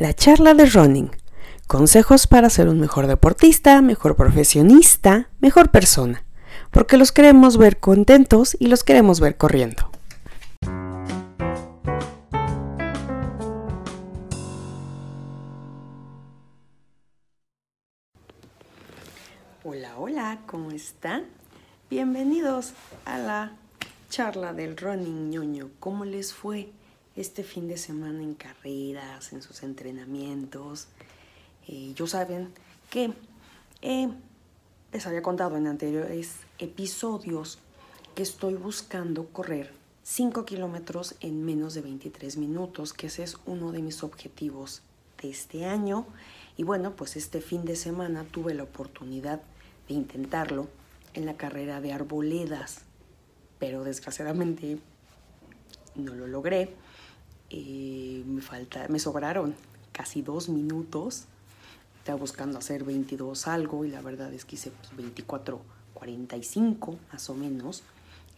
La charla de running. Consejos para ser un mejor deportista, mejor profesionista, mejor persona. Porque los queremos ver contentos y los queremos ver corriendo. Hola, hola, ¿cómo están? Bienvenidos a la charla del running ñoño. ¿Cómo les fue este fin de semana en carreras, en sus entrenamientos? Eh, yo saben que eh, les había contado en anteriores episodios que estoy buscando correr 5 kilómetros en menos de 23 minutos, que ese es uno de mis objetivos de este año. Y bueno, pues este fin de semana tuve la oportunidad de intentarlo en la carrera de arboledas pero desgraciadamente no lo logré. Me, falta, me sobraron casi dos minutos. Estaba buscando hacer 22 algo y la verdad es que hice 24, 45 más o menos.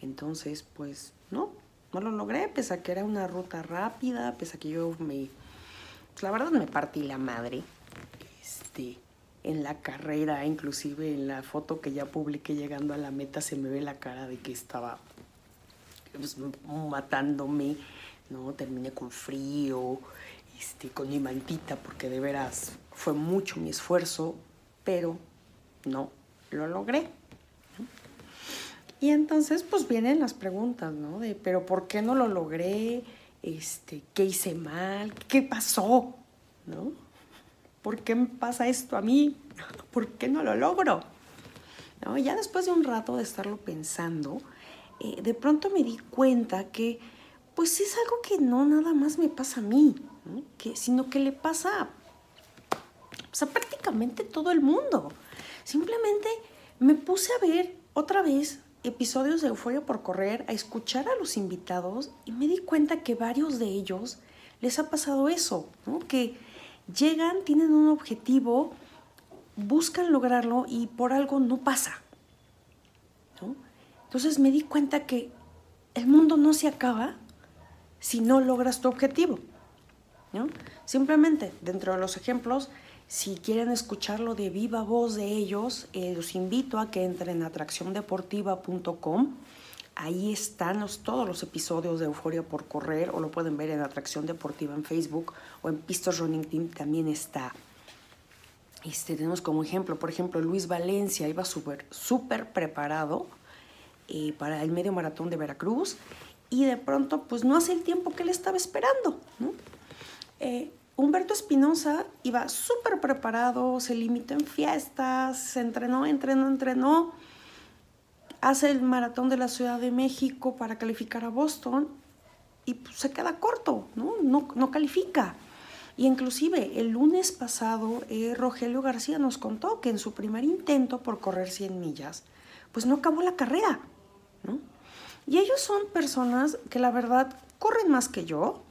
Entonces, pues no, no lo logré, pese a que era una ruta rápida, pese a que yo me... Pues, la verdad me partí la madre. Este, en la carrera, inclusive en la foto que ya publiqué llegando a la meta, se me ve la cara de que estaba pues, matándome, ¿no? Terminé con frío, este, con mi mantita, porque de veras fue mucho mi esfuerzo, pero no lo logré. Y entonces, pues vienen las preguntas, ¿no? De, pero ¿por qué no lo logré? Este, ¿Qué hice mal? ¿Qué pasó? ¿No? ¿Por qué me pasa esto a mí? ¿Por qué no lo logro? ¿No? Ya después de un rato de estarlo pensando, eh, de pronto me di cuenta que pues es algo que no nada más me pasa a mí, sino que le pasa pues, a prácticamente todo el mundo. Simplemente me puse a ver otra vez episodios de Euforia por Correr, a escuchar a los invitados y me di cuenta que varios de ellos les ha pasado eso, que llegan, tienen un objetivo, buscan lograrlo y por algo no pasa. Entonces me di cuenta que el mundo no se acaba si no logras tu objetivo. Simplemente, dentro de los ejemplos, si quieren escucharlo de viva voz de ellos, eh, los invito a que entren a atracciondeportiva.com. Ahí están todos los episodios de Euforia por Correr o lo pueden ver en Atracción Deportiva en Facebook o en Pistos Running Team también está. Este, tenemos como ejemplo, por ejemplo, Luis Valencia iba súper, súper preparado eh, para el medio maratón de Veracruz y de pronto pues no hace el tiempo que él estaba esperando. Eh, Humberto Espinosa iba súper preparado, se limitó en fiestas, se entrenó, entrenó, entrenó, hace el maratón de la Ciudad de México para calificar a Boston y pues, se queda corto, ¿no? No, califica. Y inclusive el lunes pasado eh, Rogelio García nos contó que en su primer intento por correr 100 millas, pues no acabó la carrera. Y ellos son personas que la verdad corren más que yo,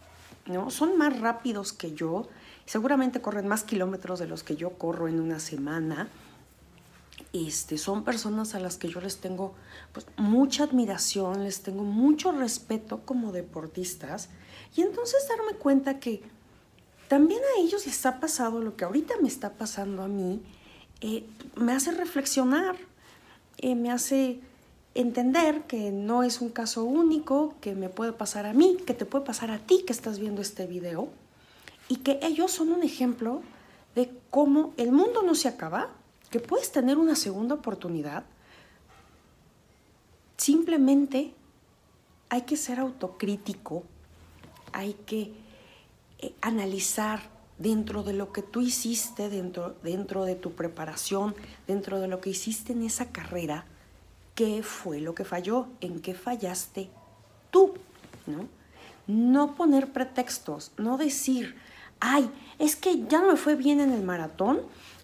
¿no? Son más rápidos que yo, seguramente corren más kilómetros de los que yo corro en una semana. Este, son personas a las que yo les tengo pues, mucha admiración, les tengo mucho respeto como deportistas. Y entonces darme cuenta que también a ellos les ha pasado lo que ahorita me está pasando a mí, eh, me hace reflexionar, eh, me hace entender que no es un caso único, que me puede pasar a mí, que te puede pasar a ti que estás viendo este video, y que ellos son un ejemplo de cómo el mundo no se acaba, que puedes tener una segunda oportunidad. Simplemente hay que ser autocrítico, hay que eh, analizar dentro de lo que tú hiciste, dentro, dentro de tu preparación, dentro de lo que hiciste en esa carrera, qué fue lo que falló, en qué fallaste tú, ¿no? No poner pretextos, no decir, ay, es que ya no me fue bien en el maratón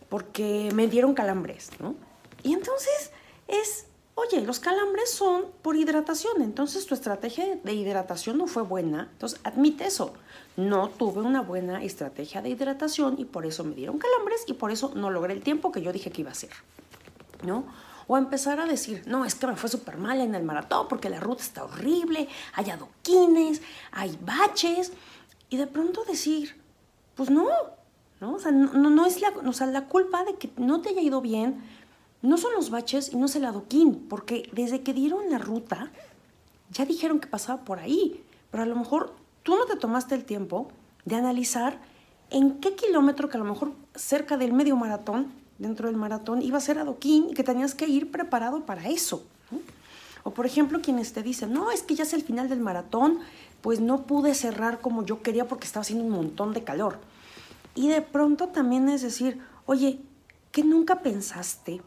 porque me dieron calambres, ¿no? Y entonces es, oye, los calambres son por hidratación, entonces tu estrategia de hidratación no fue buena, entonces admite eso. No tuve una buena estrategia de hidratación y por eso me dieron calambres y por eso no logré el tiempo que yo dije que iba a hacer, ¿no? O empezar a decir, no, es que me fue súper mal en el maratón porque la ruta está horrible, hay adoquines, hay baches. Y de pronto decir, pues no, ¿no? O sea, no, es la, o sea, la culpa de que no te haya ido bien, no son los baches y no es el adoquín, porque desde que dieron la ruta, ya dijeron que pasaba por ahí, pero a lo mejor tú no te tomaste el tiempo de analizar en qué kilómetro, que a lo mejor cerca del medio maratón, dentro del maratón, iba a ser adoquín y que tenías que ir preparado para eso. O por ejemplo, quienes te dicen, no, es que ya es el final del maratón, pues no pude cerrar como yo quería porque estaba haciendo un montón de calor. Y de pronto también es decir, oye, ¿qué nunca pensaste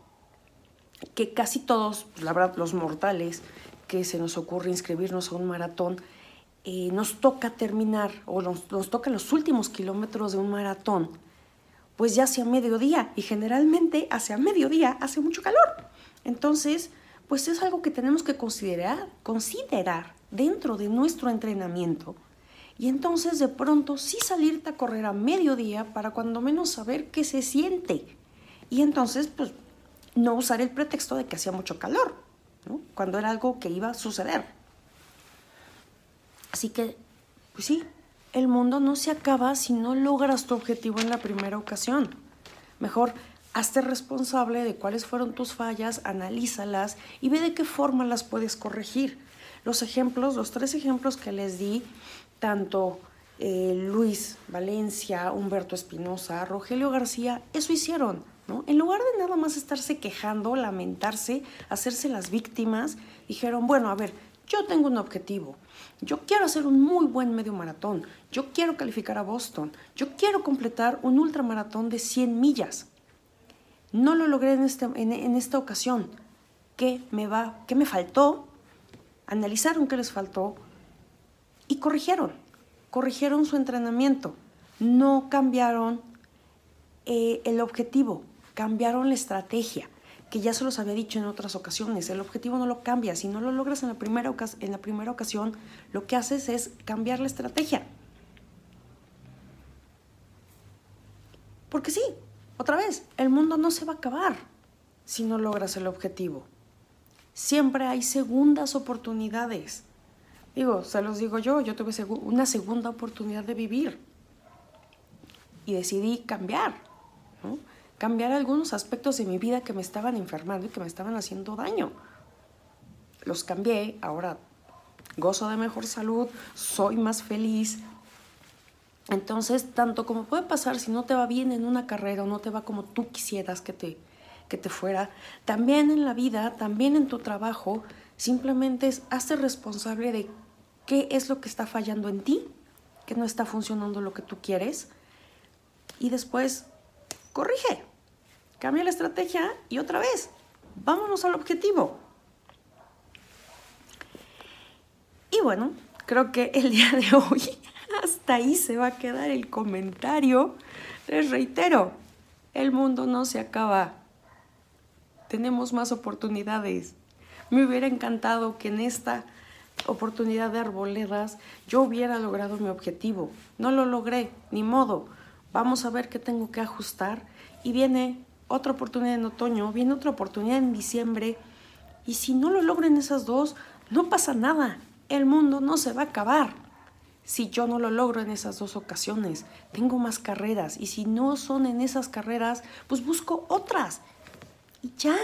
que casi todos, pues, la verdad, los mortales, que se nos ocurre inscribirnos a un maratón, eh, nos toca terminar o nos, nos toca los últimos kilómetros de un maratón, pues ya hacia mediodía y generalmente hacia mediodía hace mucho calor. Entonces, pues es algo que tenemos que considerar, considerar dentro de nuestro entrenamiento y entonces de pronto sí salirte a correr a mediodía para cuando menos saber qué se siente. Y entonces pues no usar el pretexto de que hacía mucho calor, cuando era algo que iba a suceder. Así que, pues sí, el mundo no se acaba si no logras tu objetivo en la primera ocasión. Mejor hazte responsable de cuáles fueron tus fallas, analízalas y ve de qué forma las puedes corregir. Los ejemplos, los tres ejemplos que les di, tanto eh, Luis Valencia, Humberto Espinosa, Rogelio García, eso hicieron. ¿no? En lugar de nada más estarse quejando, lamentarse, hacerse las víctimas, dijeron, bueno, a ver, yo tengo un objetivo. Yo quiero hacer un muy buen medio maratón. Yo quiero calificar a Boston. Yo quiero completar un ultramaratón de 100 millas. No lo logré en, este, en, esta ocasión. ¿Qué me va? ¿Qué me faltó? Analizaron qué les faltó, y corrigieron, corrigieron su entrenamiento, no cambiaron eh, el objetivo, cambiaron la estrategia, que ya se los había dicho en otras ocasiones, el objetivo no lo cambia, si no lo logras en la primera, en la primera ocasión, lo que haces es cambiar la estrategia. Porque sí, otra vez, el mundo no se va a acabar si no logras el objetivo. Siempre hay segundas oportunidades. Digo, se los digo yo, yo tuve una segunda oportunidad de vivir y decidí cambiar, cambiar algunos aspectos de mi vida que me estaban enfermando y que me estaban haciendo daño. Los cambié, ahora gozo de mejor salud, soy más feliz. Entonces, tanto como puede pasar si no te va bien en una carrera o no te va como tú quisieras que te, que te fuera, también en la vida, también en tu trabajo, simplemente es hazte responsable de qué es lo que está fallando en ti, que no está funcionando lo que tú quieres, y después corrige, cambia la estrategia y otra vez, vámonos al objetivo. Y bueno, creo que el día de hoy hasta ahí se va a quedar el comentario. Les reitero, el mundo no se acaba. Tenemos más oportunidades. Me hubiera encantado que en esta oportunidad de arboledas, yo hubiera logrado mi objetivo. No lo logré, ni modo. Vamos a ver qué tengo que ajustar. Y viene otra oportunidad en otoño, viene otra oportunidad en diciembre. Y si no lo logro en esas dos, no pasa nada. El mundo no se va a acabar. Si yo no lo logro en esas dos ocasiones, tengo más carreras. Y si no son en esas carreras, pues busco otras. Y ya.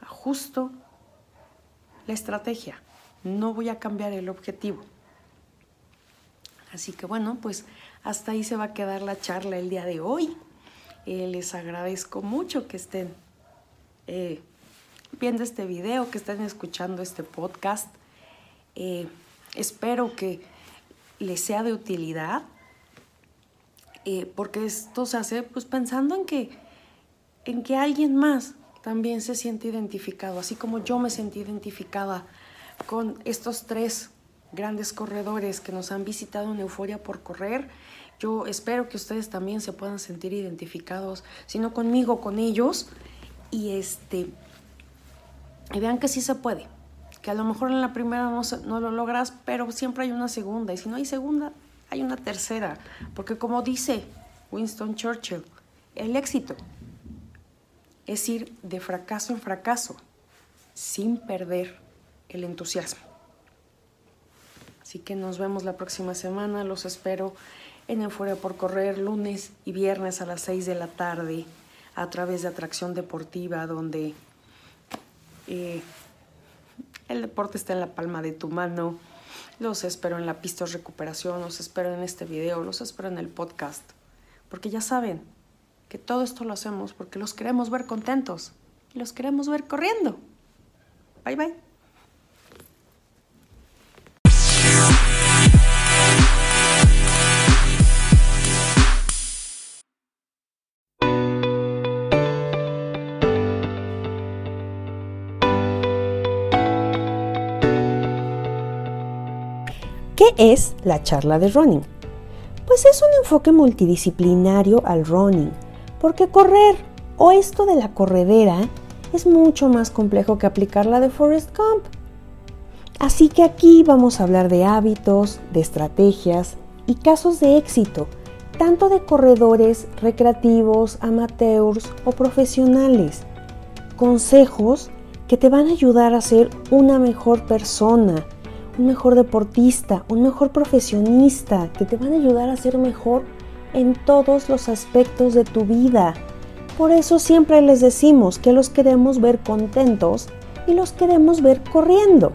Ajusto la estrategia, no voy a cambiar el objetivo. Así que bueno, pues hasta ahí se va a quedar la charla el día de hoy. Eh, les agradezco mucho que estén eh, viendo este video, que estén escuchando este podcast. Eh, espero que les sea de utilidad, porque esto se hace pues pensando en que, en que alguien más también se siente identificado, así como yo me sentí identificada con estos tres grandes corredores que nos han visitado en Euforia por correr. Yo espero que ustedes también se puedan sentir identificados, si no conmigo, con ellos, y este vean que sí se puede, que a lo mejor en la primera no, no lo logras, pero siempre hay una segunda, y si no hay segunda, hay una tercera, porque como dice Winston Churchill, el éxito es ir de fracaso en fracaso sin perder el entusiasmo. Así que nos vemos la próxima semana, los espero en Euforia por Correr lunes y viernes a las 6 de la tarde a través de Atracción Deportiva, donde eh, el deporte está en la palma de tu mano. Los espero en la pista de recuperación, los espero en este video, los espero en el podcast. Porque ya saben que todo esto lo hacemos porque los queremos ver contentos y los queremos ver corriendo. Bye bye. ¿Qué es la charla de running? Pues es un enfoque multidisciplinario al running, porque correr o esto de la corredera es mucho más complejo que aplicar la de Forest Gump. Así que aquí vamos a hablar de hábitos, de estrategias y casos de éxito, tanto de corredores recreativos, amateurs o profesionales. Consejos que te van a ayudar a ser una mejor persona, un mejor deportista, un mejor profesionista, que te van a ayudar a ser mejor en todos los aspectos de tu vida. Por eso siempre les decimos que los queremos ver contentos y los queremos ver corriendo.